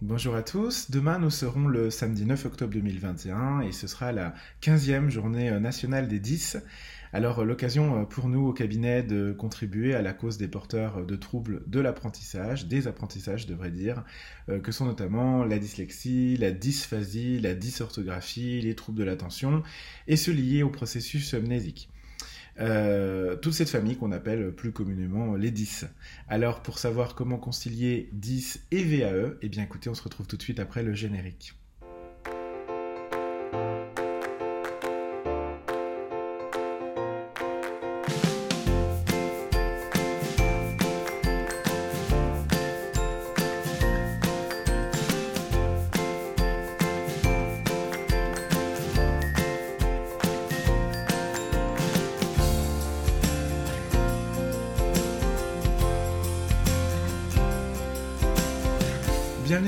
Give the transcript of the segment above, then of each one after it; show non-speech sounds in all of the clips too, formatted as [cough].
Bonjour à tous, demain nous serons le samedi 9 octobre 2021 et ce sera la 15e journée euh, nationale des 10. Alors euh, l'occasion euh, pour nous au cabinet de contribuer à la cause des porteurs de troubles de l'apprentissage, des apprentissages je devrais dire, que sont notamment la dyslexie, la dysphasie, la dysorthographie, les troubles de l'attention et ceux liés au processus amnésique. Euh, toute cette famille qu'on appelle plus communément les 10. Alors pour savoir comment concilier 10 et VAE, eh bien écoutez, on se retrouve tout de suite après le générique.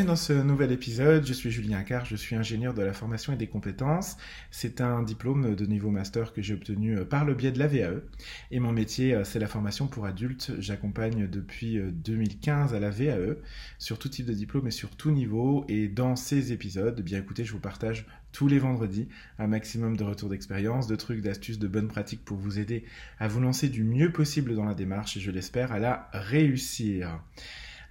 Dans ce nouvel épisode. Je suis Julien Carr, je suis ingénieur de la formation et des compétences. C'est un diplôme de niveau master que j'ai obtenu euh, par le biais de la VAE. Et mon métier, euh, c'est la formation pour adultes. J'accompagne depuis 2015 euh, à la VAE sur tout type de diplôme et sur tout niveau. Et dans ces épisodes, eh bien écoutez, je vous partage tous les vendredis un maximum de retours d'expérience, de trucs, d'astuces, de bonnes pratiques pour vous aider à vous lancer du mieux possible dans la démarche et je l'espère à la réussir.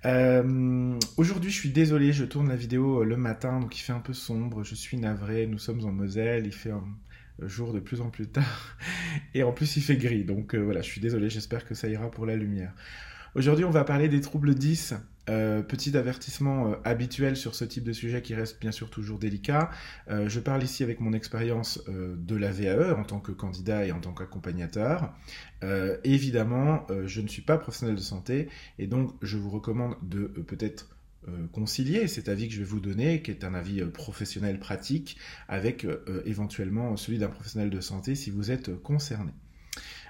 Euh, aujourd'hui, je suis désolé, je tourne la vidéo euh, le matin, donc il fait un peu sombre. Je suis navré. Nous sommes en Moselle, il fait un jour de plus en plus tard, [laughs] et en plus il fait gris. Donc euh, voilà, je suis désolé. J'espère que ça ira pour la lumière. Aujourd'hui, on va parler des troubles 10 euh, petit avertissement euh, habituel sur ce type de sujet qui reste bien sûr toujours délicat. Euh, je parle ici avec mon expérience de la VAE en tant que candidat et en tant qu'accompagnateur. évidemment, je ne suis pas professionnel de santé et donc je vous recommande de peut-être concilier cet avis que je vais vous donner, qui est un avis professionnel pratique, avec éventuellement celui d'un professionnel de santé si vous êtes concerné.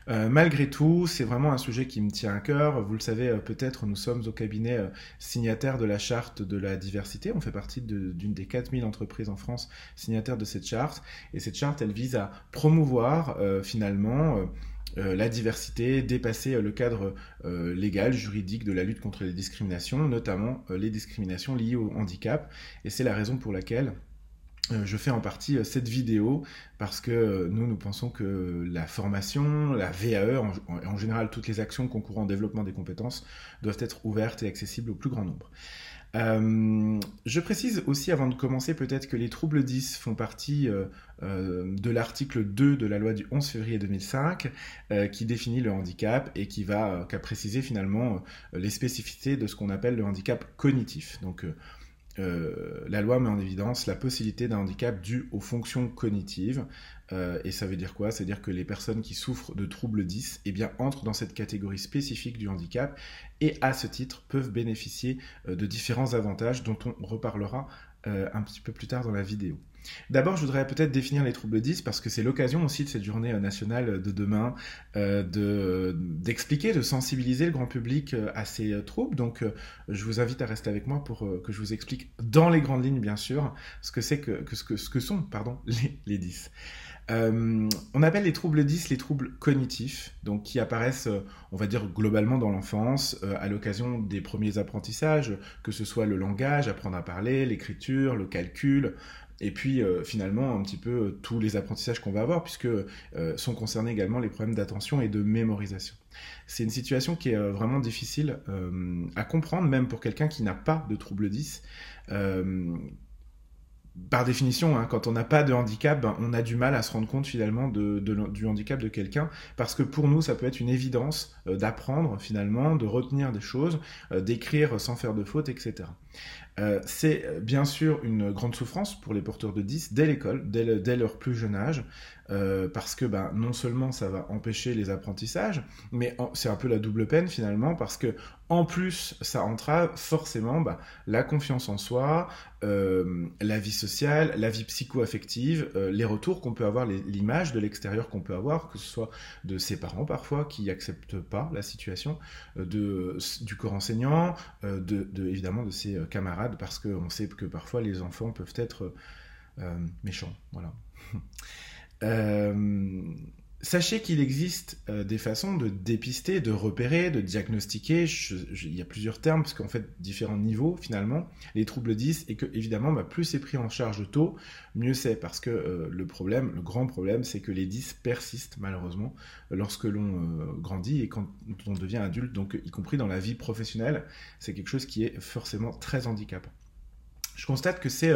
Euh, malgré tout, c'est vraiment un sujet qui me tient à cœur. Vous le savez euh, peut-être, nous sommes au cabinet euh, signataire de la charte de la diversité. On fait partie d'une des 4000 entreprises en France signataires de cette charte. Et cette charte, elle vise à promouvoir finalement... la diversité, dépasser le cadre légal, juridique de la lutte contre les discriminations, notamment les discriminations liées au handicap. Et c'est la raison pour laquelle je fais en partie euh, cette vidéo parce que euh, nous, nous pensons que la formation, la VAE, en, général toutes les actions concourant au développement des compétences doivent être ouvertes et accessibles au plus grand nombre. je précise aussi avant de commencer peut-être que les troubles 10 font partie de l'article 2 de la loi du 11 février 2005 qui définit le handicap et qui va qu'à préciser finalement les spécificités de ce qu'on appelle le handicap cognitif. Donc euh, la loi met en évidence la possibilité d'un handicap dû aux fonctions cognitives. Euh, et ça veut dire quoi? C'est-à-dire que les personnes qui souffrent de troubles 10 eh bien, entrent dans cette catégorie spécifique du handicap et à ce titre peuvent bénéficier euh, de différents avantages dont on reparlera un petit peu plus tard dans la vidéo. D'abord, je voudrais peut-être définir les troubles 10 parce que c'est l'occasion aussi de cette journée euh, nationale de demain euh, d'expliquer, de, sensibiliser le grand public euh, à ces troubles. Donc, je vous invite à rester avec moi pour que je vous explique dans les grandes lignes, bien sûr, ce que, sont pardon, [laughs] les, les 10. on appelle les troubles 10 les troubles cognitifs, donc qui apparaissent, on va dire, globalement dans l'enfance, à l'occasion des premiers apprentissages, que ce soit le langage, apprendre à parler, l'écriture, le calcul, et puis euh, finalement un petit peu euh, tous les apprentissages qu'on va avoir, puisque euh, sont concernés également les problèmes d'attention et de mémorisation. C'est une situation qui est vraiment difficile à comprendre, même pour quelqu'un qui n'a pas de trouble 10 par définition, hein, quand on n'a pas de handicap, ben, on a du mal à se rendre compte finalement du handicap de quelqu'un, parce que pour nous, ça peut être une évidence d'apprendre finalement, de retenir des choses, d'écrire sans faire de fautes, etc. Euh, c'est euh, bien sûr une grande souffrance pour les porteurs de 10 dès l'école, dès, leur plus jeune âge, euh, parce que ben, non seulement ça va empêcher les apprentissages, mais c'est un peu la double peine finalement, parce que en plus ça entrave forcément ben, la confiance en soi, la vie sociale, la vie psycho-affective, les retours qu'on peut avoir, l'image de l'extérieur qu'on peut avoir, que ce soit de ses parents parfois qui n'acceptent pas la situation, du corps enseignant, de, évidemment de ses camarades parce qu'on sait que parfois les enfants peuvent être euh, méchants. Voilà. [laughs] Sachez qu'il existe euh, des façons de dépister, de repérer, de diagnostiquer. il y a plusieurs termes, parce qu'en fait, différents niveaux finalement, les troubles 10, et que évidemment, bah, plus c'est pris en charge tôt, mieux c'est, parce que euh, le problème, le grand problème, c'est que les 10 persistent malheureusement lorsque l'on euh, grandit et quand on devient adulte, donc y compris dans la vie professionnelle, c'est quelque chose qui est forcément très handicapant. Je constate que c'est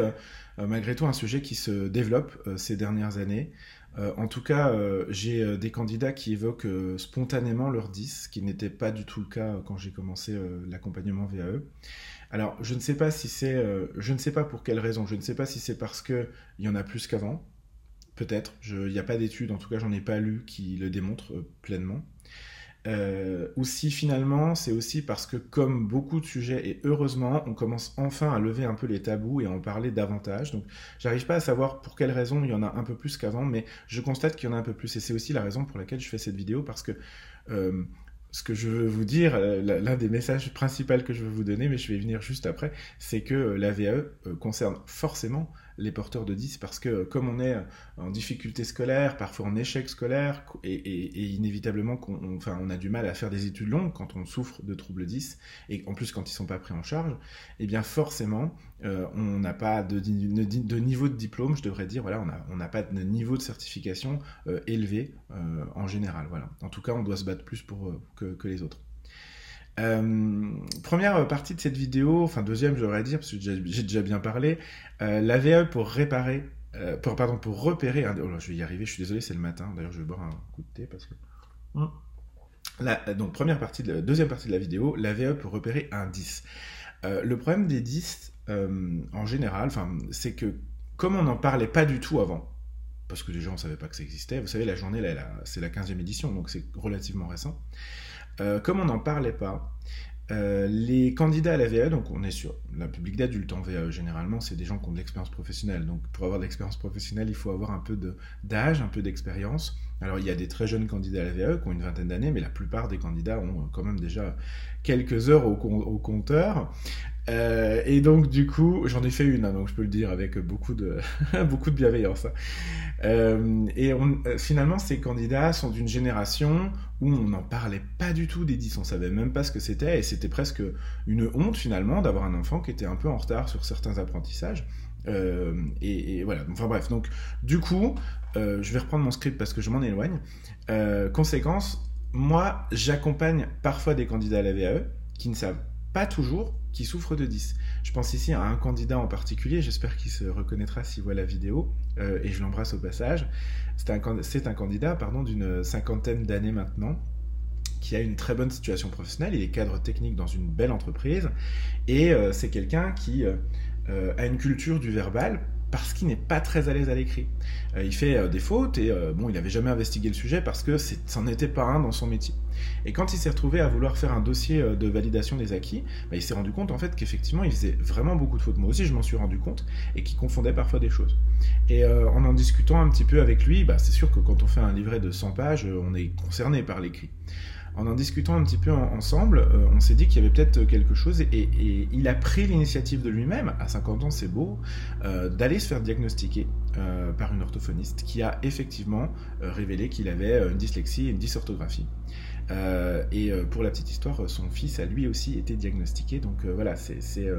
malgré tout un sujet qui se développe ces dernières années. Euh, en tout cas, euh, j'ai euh, des candidats qui évoquent spontanément leur 10, ce qui n'était pas du tout le cas quand j'ai commencé l'accompagnement VAE. Alors, je ne sais pas si c'est, je ne sais pas pour quelle raison, je ne sais pas si c'est parce qu'il y en a plus qu'avant, peut-être, il n'y a pas d'études, en tout cas j'en ai pas lu qui le démontrent pleinement. Euh, ou si finalement c'est aussi parce que comme beaucoup de sujets et heureusement on commence enfin à lever un peu les tabous et à en parler davantage. Donc j'arrive pas à savoir pour quelle raison il y en a un peu plus qu'avant mais je constate qu'il y en a un peu plus. Et c'est aussi la raison pour laquelle je fais cette vidéo parce que euh, ce que je veux vous dire, euh, l'un des messages principaux que je veux vous donner, mais je vais y venir juste après, c'est que la VAE concerne forcément les porteurs de 10 parce que comme on est en difficulté scolaire, parfois en échec scolaire et, inévitablement qu'on on a du mal à faire des études longues quand on souffre de troubles 10 et en plus quand ils sont pas pris en charge, eh bien forcément euh, on n'a pas de, niveau de diplôme, je devrais dire, voilà, on n'a pas de niveau de certification euh, élevé euh, en général. Voilà. En tout cas, on doit se battre plus que les autres. Euh, première partie de cette vidéo, enfin deuxième, j'aurais dire, parce que j'ai déjà bien parlé, euh, la VAE pour réparer, euh, pour, pardon, pour repérer. Un, oh je vais y arriver. Je suis désolé, c'est le matin. D'ailleurs, je vais boire un coup de thé parce que. La, donc première partie, de, deuxième partie de la vidéo, la VAE pour repérer un 10. le problème des 10, en général, c'est que comme on n'en parlait pas du tout avant, parce que déjà on ne savait pas que ça existait. Vous savez, la journée, là, c'est la 15e édition, donc c'est relativement récent. Euh, comme on n'en parlait pas, euh, les candidats à la VAE, donc on est sur la public d'adulte en VAE, généralement, c'est des gens qui ont de l'expérience professionnelle. Donc pour avoir de l'expérience professionnelle, il faut avoir un peu d'âge, un peu d'expérience. Alors il y a des très jeunes candidats à la VAE qui ont une vingtaine d'années, mais la plupart des candidats ont quand même déjà quelques heures au, compteur. Euh, et donc du coup, j'en ai fait une, hein, donc je peux le dire avec beaucoup de [laughs] beaucoup de bienveillance. Hein. Euh, et euh, finalement, ces candidats sont d'une génération où on n'en parlait pas du tout des 10, on savait même pas ce que c'était, et c'était presque une honte finalement d'avoir un enfant qui était un peu en retard sur certains apprentissages. Euh, et, voilà, enfin bref, donc du coup, euh, je vais reprendre mon script parce que je m'en éloigne. Euh, conséquence, moi, j'accompagne parfois des candidats à la VAE qui ne savent pas toujours qui souffrent de 10. Je pense ici à un candidat en particulier, j'espère qu'il se reconnaîtra s'il voit la vidéo, euh, et je l'embrasse au passage. C'est un, candidat pardon, d'une cinquantaine d'années maintenant, qui a une très bonne situation professionnelle, il est cadre technique dans une belle entreprise, et c'est quelqu'un qui a une culture du verbal parce qu'il n'est pas très à l'aise à l'écrit. Euh, il fait euh, des fautes et euh, bon, il n'avait jamais investigué le sujet parce que c'en était pas un dans son métier. Et quand il s'est retrouvé à vouloir faire un dossier de validation des acquis, bah, il s'est rendu compte en fait qu'effectivement il faisait vraiment beaucoup de fautes. Moi aussi je m'en suis rendu compte et qu'il confondait parfois des choses. Et en en discutant un petit peu avec lui, bah, c'est sûr que quand on fait un livret de 100 pages, on est concerné par l'écrit en en discutant un petit peu ensemble, euh, on s'est dit qu'il y avait peut-être quelque chose et, il a pris l'initiative de lui-même, à 50 ans c'est beau, euh, d'aller se faire diagnostiquer euh, par une orthophoniste qui a effectivement révélé qu'il avait une dyslexie et une dysorthographie. et pour la petite histoire, son fils a lui aussi été diagnostiqué. Donc voilà, c'est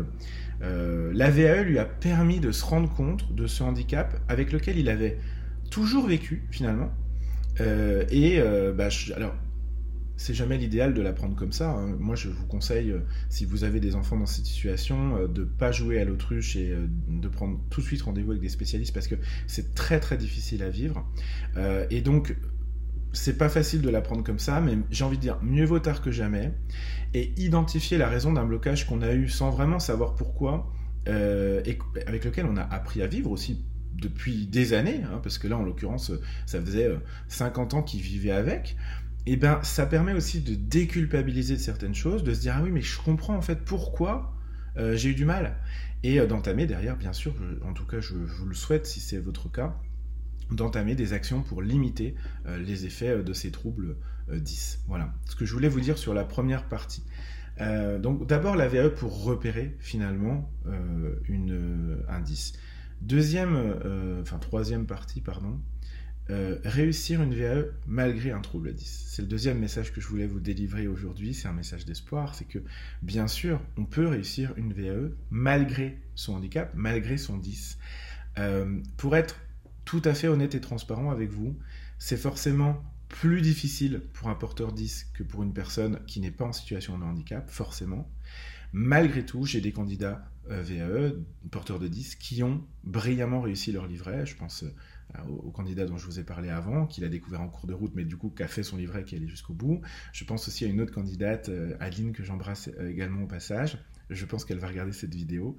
la VAE lui a permis de se rendre compte de ce handicap avec lequel il avait toujours vécu finalement. et bah, alors c'est jamais l'idéal de l'apprendre comme ça. Hein. Moi, je vous conseille, euh, si vous avez des enfants dans cette situation, euh, de ne pas jouer à l'autruche et euh, de prendre tout de suite rendez-vous avec des spécialistes parce que c'est très très difficile à vivre. et donc, c'est pas facile de l'apprendre comme ça, mais j'ai envie de dire mieux vaut tard que jamais. Et identifier la raison d'un blocage qu'on a eu sans vraiment savoir pourquoi et avec lequel on a appris à vivre aussi depuis des années, hein, parce que là, en l'occurrence, ça faisait 50 ans qu'ils vivaient avec eh ben ça permet aussi de déculpabiliser certaines choses, de se dire ah oui mais je comprends en fait pourquoi euh, j'ai eu du mal et euh, d'entamer derrière bien sûr, en tout cas je, vous le souhaite si c'est votre cas, d'entamer des actions pour limiter euh, les effets de ces troubles 10. Voilà ce que je voulais vous dire sur la première partie. donc d'abord la VAE pour repérer finalement une, un 10. Deuxième, enfin troisième partie pardon, euh, réussir une VAE malgré un trouble 10. C'est le deuxième message que je voulais vous délivrer aujourd'hui, c'est un message d'espoir, c'est que bien sûr, on peut réussir une VAE malgré son handicap, malgré son 10. Euh, pour être tout à fait honnête et transparent avec vous, c'est forcément plus difficile pour un porteur 10 que pour une personne qui n'est pas en situation de handicap, forcément. Malgré tout, j'ai des candidats VAE, euh, porteurs de 10, qui ont brillamment réussi leur livret. Je pense euh, au, candidat dont je vous ai parlé avant, qu'il a découvert en cours de route, mais du coup qui a fait son livret, qui est allé jusqu'au bout. Je pense aussi à une autre candidate, euh, Aline, que j'embrasse euh, également au passage. Je pense qu'elle va regarder cette vidéo.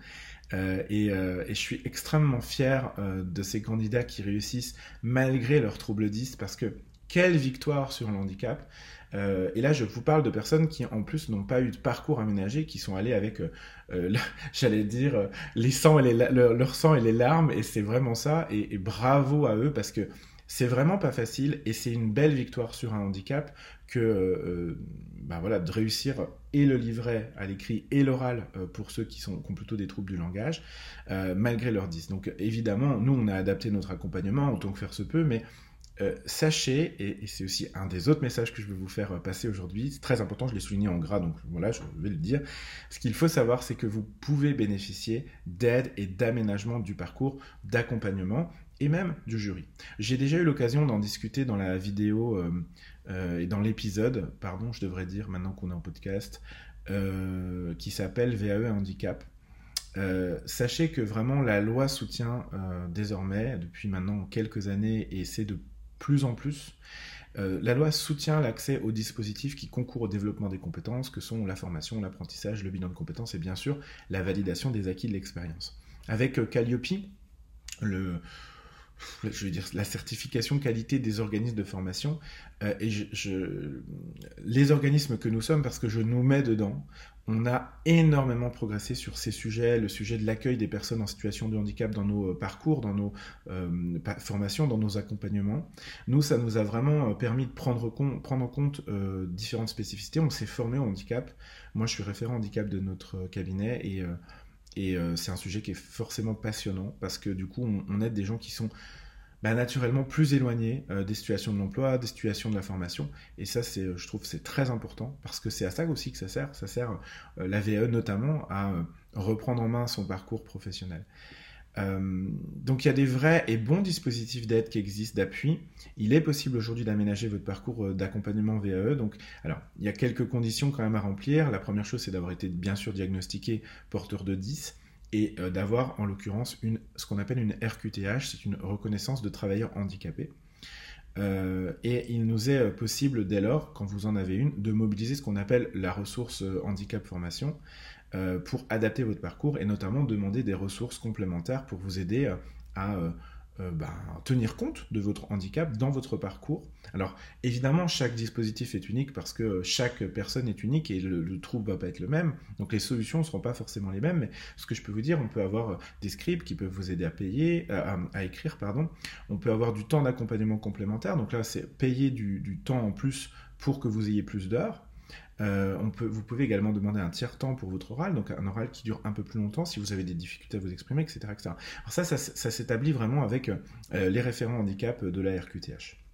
et, je suis extrêmement fier de ces candidats qui réussissent malgré leurs troubles 10, parce que quelle victoire sur le handicap euh, et là, je vous parle de personnes qui, en plus, n'ont pas eu de parcours aménagé, qui sont allées avec, euh, euh, [laughs] j'allais dire, les et les, leur, sang et les larmes, et c'est vraiment ça. Et, bravo à eux parce que c'est vraiment pas facile et c'est une belle victoire sur un handicap que bah voilà, de réussir et le livret à l'écrit et l'oral pour ceux qui, sont, qui ont plutôt des troubles du langage, malgré leur 10. Donc évidemment, nous, on a adapté notre accompagnement autant que faire se peut, mais euh, sachez, et, c'est aussi un des autres messages que je vais vous faire euh, passer aujourd'hui, c'est très important, je l'ai souligné en gras, donc voilà, je vais le dire. Ce qu'il faut savoir, c'est que vous pouvez bénéficier d'aide et d'aménagement du parcours, d'accompagnement et même du jury. J'ai déjà eu l'occasion d'en discuter dans la vidéo euh, et dans l'épisode, pardon, je devrais dire maintenant qu'on est en podcast, qui s'appelle VAE Handicap. sachez que vraiment la loi soutient désormais, depuis maintenant quelques années, et c'est de plus en plus. Euh, la loi soutient l'accès aux dispositifs qui concourent au développement des compétences, que sont la formation, l'apprentissage, le bilan de compétences et bien sûr la validation des acquis de l'expérience. Avec euh, Calliope, le, je veux dire, la certification qualité des organismes de formation. Euh, et les organismes que nous sommes, parce que je nous mets dedans, on a énormément progressé sur ces sujets, le sujet de l'accueil des personnes en situation de handicap dans nos euh, parcours, dans nos euh, formations, dans nos accompagnements. Nous, ça nous a vraiment permis de prendre en compte différentes spécificités. On s'est formé au handicap. Moi, je suis référent handicap de notre cabinet et et euh, c'est un sujet qui est forcément passionnant parce que du coup, on, aide des gens qui sont bah, naturellement plus éloignés euh, des situations de l'emploi, des situations de la formation. Et ça, c'est, euh, je trouve, c'est très important parce que c'est à ça aussi que ça sert. Ça sert la VE notamment à reprendre en main son parcours professionnel. Euh, donc il y a des vrais et bons dispositifs d'aide qui existent, d'appui. Il est possible aujourd'hui d'aménager votre parcours euh, d'accompagnement VAE. Donc, alors, il y a quelques conditions quand même à remplir. La première chose, c'est d'avoir été bien sûr diagnostiqué porteur de 10 et euh, d'avoir en l'occurrence une, ce qu'on appelle une RQTH, c'est une reconnaissance de travailleur handicapé. et il nous est possible dès lors, quand vous en avez une, de mobiliser ce qu'on appelle la ressource handicap formation. Euh, pour adapter votre parcours et notamment demander des ressources complémentaires pour vous aider euh, à euh, ben, tenir compte de votre handicap dans votre parcours. Alors évidemment, chaque dispositif est unique parce que chaque personne est unique et le, trouble va pas être le même. Donc les solutions ne seront pas forcément les mêmes. Mais ce que je peux vous dire, on peut avoir des scripts qui peuvent vous aider à payer, à, écrire, pardon. On peut avoir du temps d'accompagnement complémentaire. Donc là, c'est payer du temps en plus pour que vous ayez plus d'heures. Euh, vous pouvez également demander un tiers temps pour votre oral, donc un oral qui dure un peu plus longtemps si vous avez des difficultés à vous exprimer, etc. etc. Alors ça, ça, s'établit vraiment avec euh, les référents handicap de la RQTH.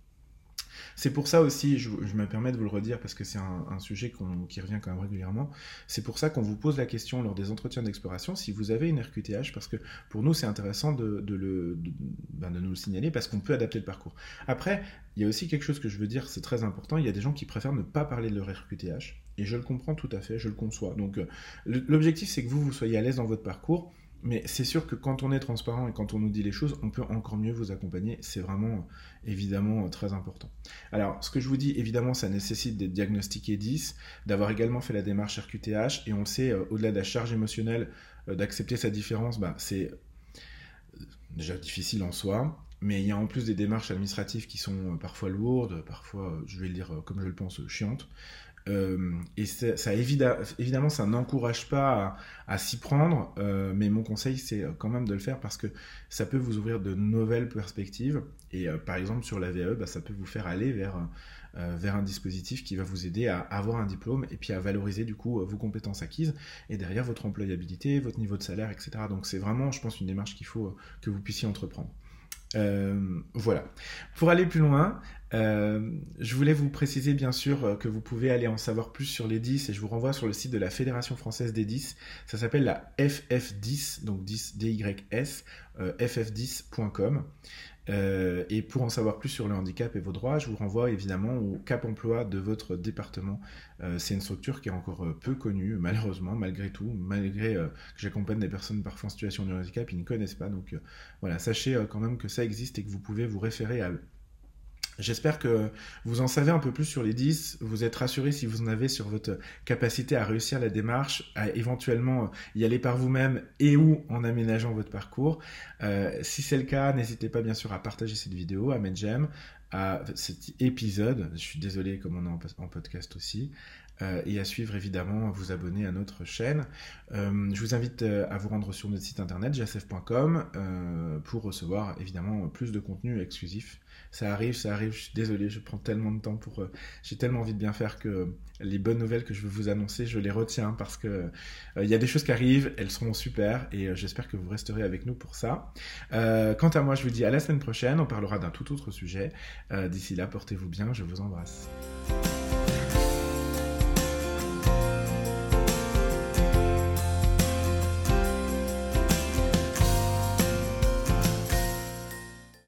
C'est pour ça aussi, je, me permets de vous le redire parce que c'est un, sujet qui revient quand même régulièrement, c'est pour ça qu'on vous pose la question lors des entretiens d'exploration si vous avez une RQTH, parce que pour nous c'est intéressant de, ben, de, nous le signaler parce qu'on peut adapter le parcours. Après, il y a aussi quelque chose que je veux dire, c'est très important, il y a des gens qui préfèrent ne pas parler de leur RQTH, et je le comprends tout à fait, je le conçois. Donc euh, l'objectif c'est que vous, vous soyez à l'aise dans votre parcours, mais c'est sûr que quand on est transparent et quand on nous dit les choses, on peut encore mieux vous accompagner. C'est vraiment, évidemment, très important. Alors, ce que je vous dis, évidemment, ça nécessite d'être diagnostiqué 10, d'avoir également fait la démarche RQTH. Et on sait, euh, au-delà de la charge émotionnelle, euh, d'accepter sa différence, bah, c'est déjà difficile en soi. Mais il y a en plus des démarches administratives qui sont euh, parfois lourdes, parfois, je vais le dire comme je le pense, chiantes. Euh, et ça, évidemment, ça n'encourage pas à, s'y prendre, euh, mais mon conseil, c'est quand même de le faire parce que ça peut vous ouvrir de nouvelles perspectives. Et euh, par exemple, sur la VAE, bah, ça peut vous faire aller vers, vers un dispositif qui va vous aider à avoir un diplôme et puis à valoriser du coup vos compétences acquises et derrière votre employabilité, votre niveau de salaire, etc. Donc c'est vraiment, je pense, une démarche qu'il faut que vous puissiez entreprendre. Voilà. Pour aller plus loin, je voulais vous préciser bien sûr que vous pouvez aller en savoir plus sur les 10 et je vous renvoie sur le site de la Fédération française des 10. Ça s'appelle la FF10, donc 10 DYS, ff10.com. Euh, et pour en savoir plus sur le handicap et vos droits, je vous renvoie évidemment au Cap Emploi de votre département. Euh, c'est une structure qui est encore euh, peu connue, malheureusement, malgré tout, malgré que j'accompagne des personnes parfois en situation de handicap, ils ne connaissent pas. Donc voilà, sachez quand même que ça existe et que vous pouvez vous référer à eux. J'espère que vous en savez un peu plus sur les 10, vous êtes rassuré si vous en avez sur votre capacité à réussir la démarche, à éventuellement y aller par vous-même et ou en aménageant votre parcours. Euh, si c'est le cas, n'hésitez pas bien sûr à partager cette vidéo, à mettre j'aime, à cet épisode, je suis désolé comme on est en podcast aussi, euh, et à suivre évidemment, à vous abonner à notre chaîne. Euh, je vous invite à vous rendre sur notre site internet jasef.com pour recevoir évidemment plus de contenu exclusif ça arrive, ça arrive. Je suis désolé, je prends tellement de temps pour. Euh, j'ai tellement envie de bien faire que les bonnes nouvelles que je veux vous annoncer, je les retiens parce que euh, il y a des choses qui arrivent, elles seront super et euh, j'espère que vous resterez avec nous pour ça. quant à moi, je vous dis à la semaine prochaine. On parlera d'un tout autre sujet. D'ici là, portez-vous bien. Je vous embrasse.